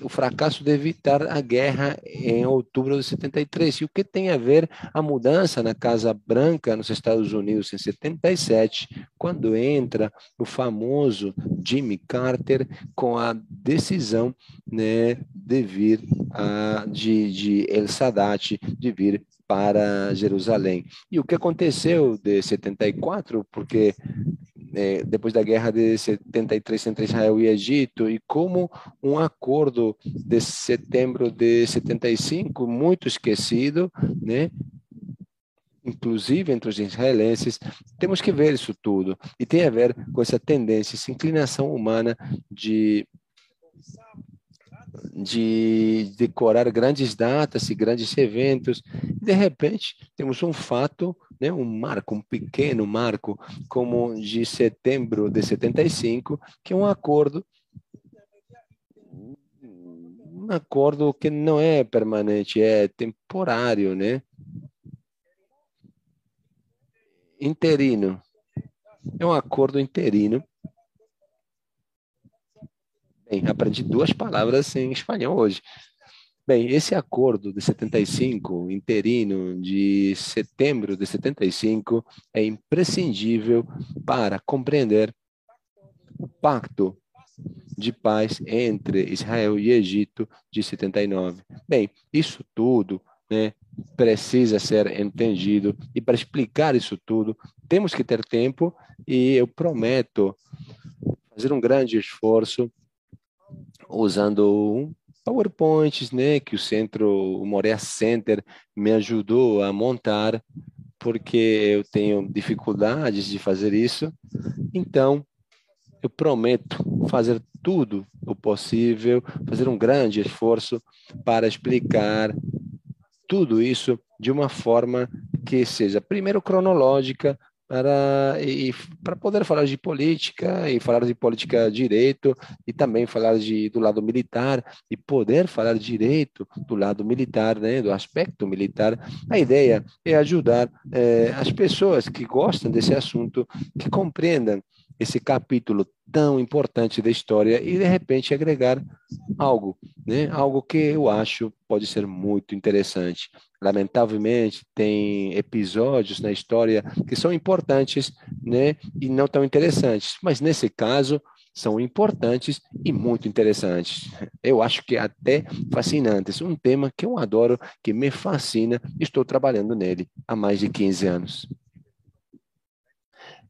o fracasso de evitar a guerra em outubro de 73. E o que tem a ver a mudança na Casa Branca nos Estados Unidos em 77, quando entra o famoso Jimmy Carter com a decisão né, de vir a, de, de El Sadat de vir para Jerusalém. E o que aconteceu de 74, porque é, depois da guerra de 73 entre Israel e Egito, e como um acordo de setembro de 75, muito esquecido, né? inclusive entre os israelenses, temos que ver isso tudo. E tem a ver com essa tendência, essa inclinação humana de de decorar grandes datas e grandes eventos. De repente, temos um fato né, um marco, um pequeno marco, como de setembro de 75, que é um acordo um acordo que não é permanente, é temporário, né? Interino. É um acordo interino. Bem, aprendi duas palavras em espanhol hoje. Bem, esse acordo de 75, interino de setembro de 75, é imprescindível para compreender o pacto de paz entre Israel e Egito de 79. Bem, isso tudo né, precisa ser entendido e para explicar isso tudo temos que ter tempo e eu prometo fazer um grande esforço usando PowerPoints, né, que o centro, o Morea Center me ajudou a montar, porque eu tenho dificuldades de fazer isso. Então, eu prometo fazer tudo o possível, fazer um grande esforço para explicar tudo isso de uma forma que seja, primeiro, cronológica, para, e, para poder falar de política e falar de política direito e também falar de, do lado militar e poder falar direito do lado militar, né, do aspecto militar. A ideia é ajudar é, as pessoas que gostam desse assunto, que compreendam esse capítulo tão importante da história e de repente agregar algo, né? Algo que eu acho pode ser muito interessante. Lamentavelmente, tem episódios na história que são importantes, né, e não tão interessantes, mas nesse caso são importantes e muito interessantes. Eu acho que até fascinantes. Um tema que eu adoro, que me fascina, estou trabalhando nele há mais de 15 anos.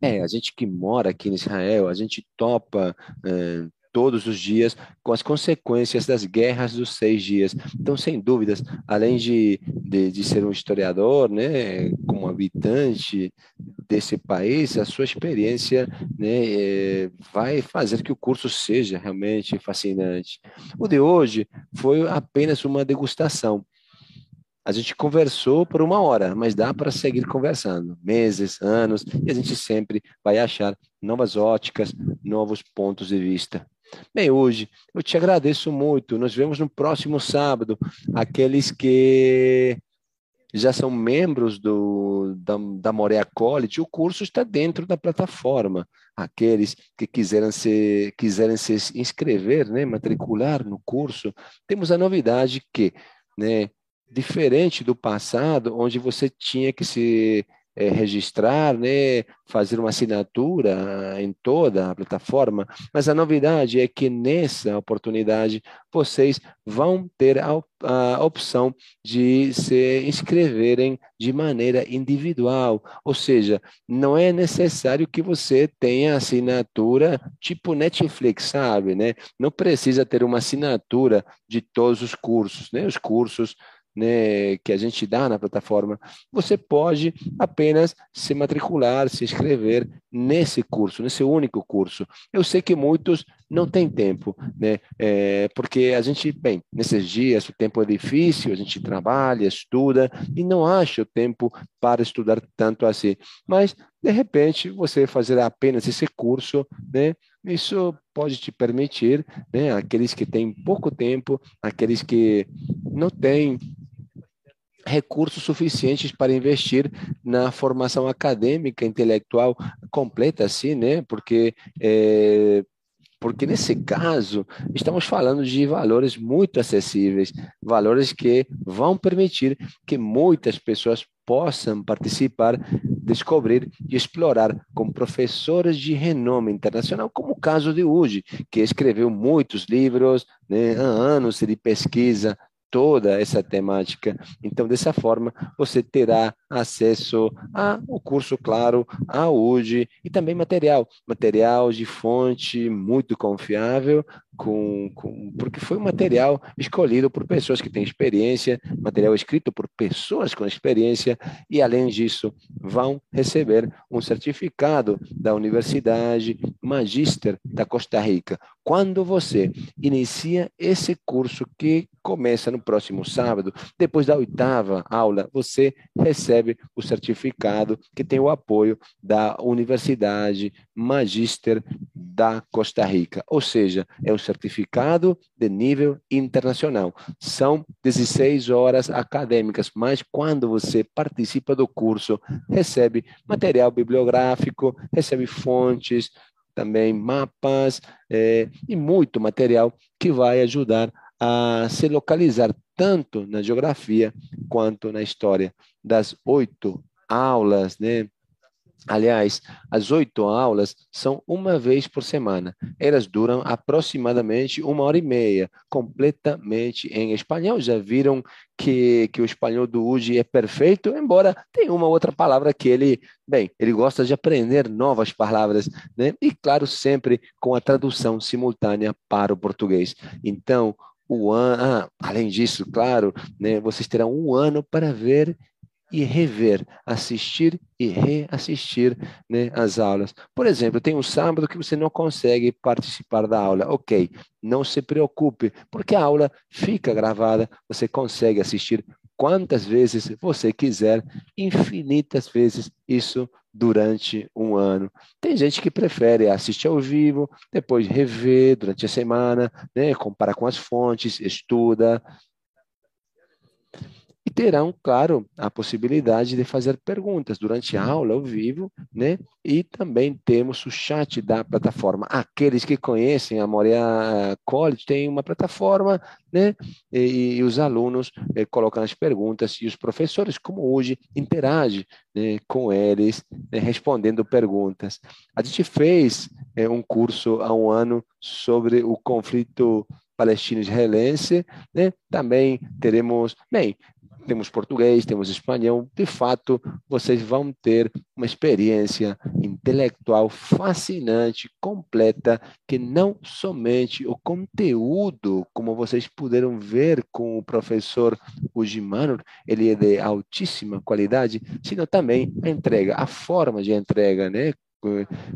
É, a gente que mora aqui em Israel, a gente topa é, todos os dias com as consequências das guerras dos seis dias. Então, sem dúvidas, além de, de, de ser um historiador, né, como habitante desse país, a sua experiência né, é, vai fazer que o curso seja realmente fascinante. O de hoje foi apenas uma degustação. A gente conversou por uma hora, mas dá para seguir conversando, meses, anos, e a gente sempre vai achar novas óticas, novos pontos de vista. Bem, hoje eu te agradeço muito. Nos vemos no próximo sábado. Aqueles que já são membros do, da, da Morea College, o curso está dentro da plataforma. Aqueles que quiserem se, quiserem se inscrever, né, matricular no curso, temos a novidade que né, diferente do passado, onde você tinha que se é, registrar, né, fazer uma assinatura em toda a plataforma, mas a novidade é que nessa oportunidade vocês vão ter a, a opção de se inscreverem de maneira individual, ou seja, não é necessário que você tenha assinatura tipo Netflix, sabe, né? Não precisa ter uma assinatura de todos os cursos, né? Os cursos né, que a gente dá na plataforma, você pode apenas se matricular, se inscrever nesse curso, nesse único curso. Eu sei que muitos não têm tempo, né, é, porque a gente, bem, nesses dias o tempo é difícil, a gente trabalha, estuda e não acha o tempo para estudar tanto assim. Mas, de repente, você fazer apenas esse curso, né, isso pode te permitir, né, aqueles que têm pouco tempo, aqueles que não têm recursos suficientes para investir na formação acadêmica, intelectual completa, assim, né? Porque é, porque nesse caso estamos falando de valores muito acessíveis, valores que vão permitir que muitas pessoas possam participar, descobrir e explorar com professores de renome internacional, como o caso de Uji, que escreveu muitos livros, né, anos de pesquisa toda essa temática. Então, dessa forma, você terá acesso ao curso, claro, a UD e também material, material de fonte muito confiável, com, com, porque foi um material escolhido por pessoas que têm experiência, material escrito por pessoas com experiência, e além disso, vão receber um certificado da Universidade Magister da Costa Rica. Quando você inicia esse curso que começa no próximo sábado, depois da oitava aula, você recebe o certificado que tem o apoio da Universidade Magister da Costa Rica, ou seja, é um certificado de nível internacional. São 16 horas acadêmicas, mas quando você participa do curso, recebe material bibliográfico, recebe fontes, também mapas é, e muito material que vai ajudar a se localizar tanto na geografia quanto na história. Das oito aulas, né, Aliás, as oito aulas são uma vez por semana. Elas duram aproximadamente uma hora e meia, completamente em espanhol. Já viram que, que o espanhol do Uji é perfeito, embora tenha uma outra palavra que ele, bem, ele gosta de aprender novas palavras, né? E claro, sempre com a tradução simultânea para o português. Então, o ano, ah, além disso, claro, né, vocês terão um ano para ver e rever, assistir e reassistir né, as aulas. Por exemplo, tem um sábado que você não consegue participar da aula. Ok, não se preocupe, porque a aula fica gravada, você consegue assistir quantas vezes você quiser, infinitas vezes isso durante um ano. Tem gente que prefere assistir ao vivo, depois rever durante a semana, né, comparar com as fontes, estuda, e terão, claro, a possibilidade de fazer perguntas durante a aula ao vivo, né? E também temos o chat da plataforma. Aqueles que conhecem a Moria College têm uma plataforma, né? E, e os alunos eh, colocam as perguntas e os professores, como hoje, interagem né, com eles, né, respondendo perguntas. A gente fez eh, um curso há um ano sobre o conflito palestino-israelense, né? Também teremos, bem, temos português, temos espanhol. De fato, vocês vão ter uma experiência intelectual fascinante, completa, que não somente o conteúdo, como vocês puderam ver com o professor Ujimano, ele é de altíssima qualidade, sino também a entrega, a forma de entrega, né?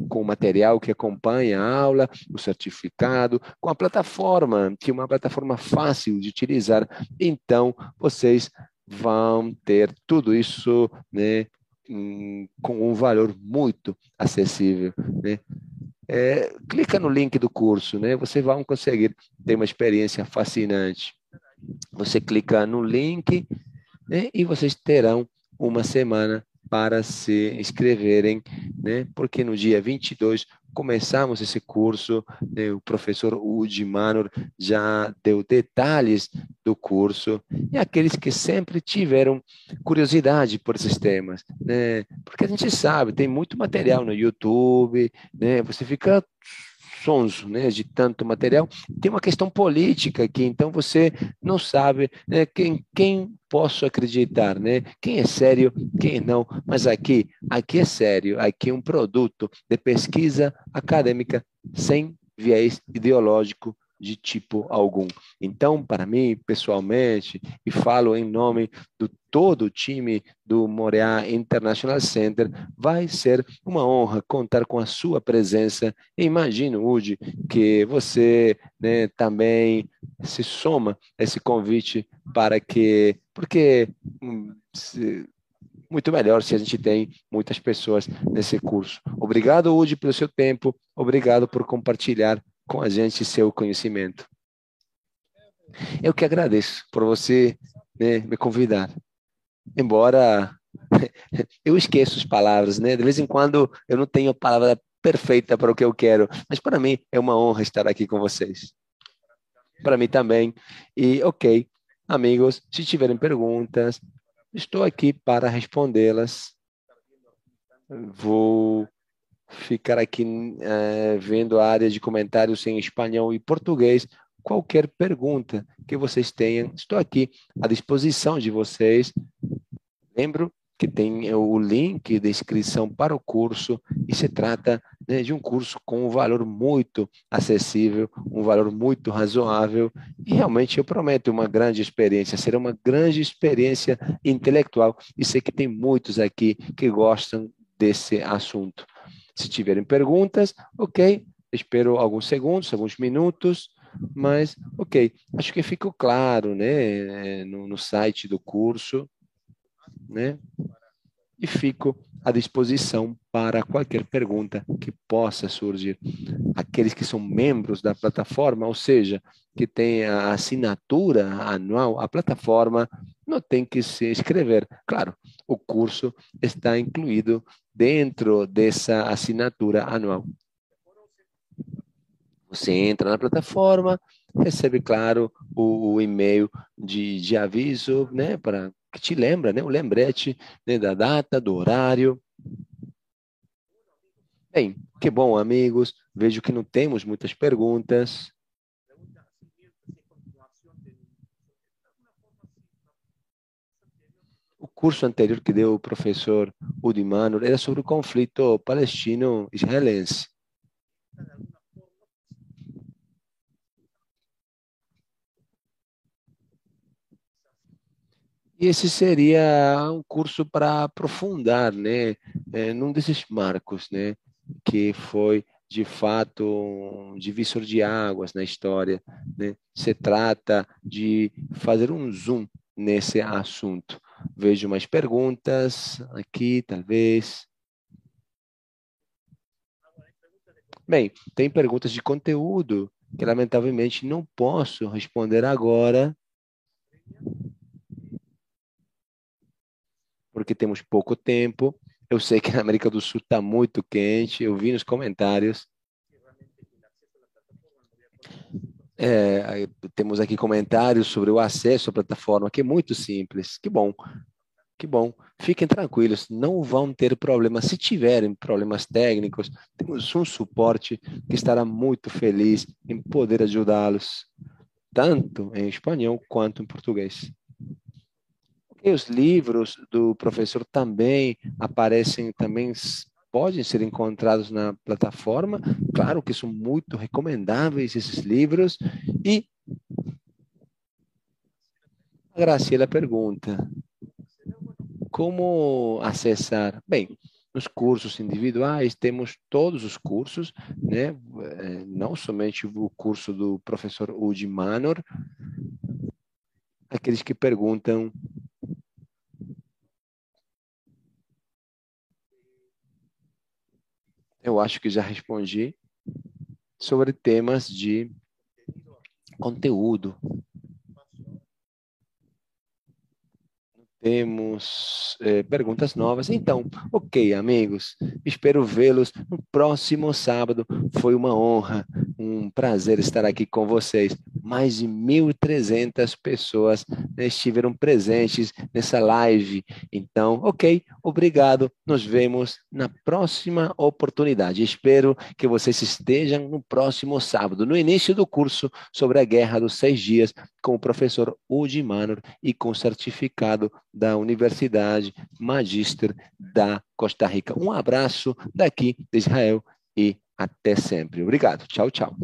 com o material que acompanha a aula, o certificado, com a plataforma, que é uma plataforma fácil de utilizar. Então, vocês vão ter tudo isso né, com um valor muito acessível. Né? É, clica no link do curso, né? Você vai conseguir ter uma experiência fascinante. Você clica no link né, e vocês terão uma semana para se inscreverem, né? Porque no dia 22 começamos esse curso, o professor Udi Manor. Já deu detalhes do curso, e aqueles que sempre tiveram curiosidade por esses temas, né, porque a gente sabe, tem muito material no YouTube, né, você fica sonso né, de tanto material. Tem uma questão política aqui, então você não sabe né, quem, quem posso acreditar, né? Quem é sério, quem não. Mas aqui, aqui é sério, aqui é um produto de pesquisa acadêmica sem viés ideológico de tipo algum. Então, para mim, pessoalmente, e falo em nome do todo o time do Moreá International Center, vai ser uma honra contar com a sua presença. Imagino, Udi, que você né, também se soma a esse convite para que, porque hum, se, muito melhor se a gente tem muitas pessoas nesse curso. Obrigado, Udi, pelo seu tempo. Obrigado por compartilhar com a gente seu conhecimento. Eu que agradeço por você né, me convidar. Embora <laughs> eu esqueço as palavras, né? De vez em quando eu não tenho a palavra perfeita para o que eu quero, mas para mim é uma honra estar aqui com vocês. Para mim também. E ok, amigos, se tiverem perguntas, estou aqui para respondê-las. Vou ficar aqui é, vendo a área de comentários em espanhol e português. Qualquer pergunta que vocês tenham, estou aqui à disposição de vocês. Lembro que tem o link de inscrição para o curso e se trata né, de um curso com um valor muito acessível, um valor muito razoável e realmente eu prometo uma grande experiência, será uma grande experiência intelectual e sei que tem muitos aqui que gostam desse assunto. Se tiverem perguntas, ok, espero alguns segundos, alguns minutos, mas ok, acho que ficou claro, né, no, no site do curso, né, e fico à disposição para qualquer pergunta que possa surgir. Aqueles que são membros da plataforma, ou seja, que têm a assinatura anual, a plataforma não tem que se inscrever. Claro, o curso está incluído dentro dessa assinatura anual. Você entra na plataforma, recebe, claro, o, o e-mail de, de aviso, né, para que te lembra, né, o lembrete né, da data, do horário. Bem, que bom, amigos. Vejo que não temos muitas perguntas. O curso anterior que deu o professor Udimano era sobre o conflito palestino-israelense. E esse seria um curso para aprofundar, né, é, num desses marcos, né, que foi de fato um divisor de águas na história. Né? Se trata de fazer um zoom nesse assunto. Vejo mais perguntas aqui, talvez. Bem, tem perguntas de conteúdo que lamentavelmente não posso responder agora, porque temos pouco tempo. Eu sei que na América do Sul está muito quente, eu vi nos comentários. É, temos aqui comentários sobre o acesso à plataforma, que é muito simples. Que bom, que bom. Fiquem tranquilos, não vão ter problemas. Se tiverem problemas técnicos, temos um suporte que estará muito feliz em poder ajudá-los, tanto em espanhol quanto em português. E os livros do professor também aparecem, também podem ser encontrados na plataforma. Claro que são muito recomendáveis esses livros. E a Graciela pergunta: como acessar? Bem, nos cursos individuais temos todos os cursos, né? Eh, não somente o curso do professor Udi Manor, aqueles que perguntam eu acho que já respondi sobre temas de conteúdo. Temos é, perguntas novas. Então, ok, amigos. Espero vê-los no próximo sábado. Foi uma honra, um prazer estar aqui com vocês mais de 1.300 pessoas né, estiveram presentes nessa live. Então, ok, obrigado. Nos vemos na próxima oportunidade. Espero que vocês estejam no próximo sábado, no início do curso sobre a Guerra dos Seis Dias, com o professor Udi Manor e com certificado da Universidade Magister da Costa Rica. Um abraço daqui de Israel e até sempre. Obrigado. Tchau, tchau.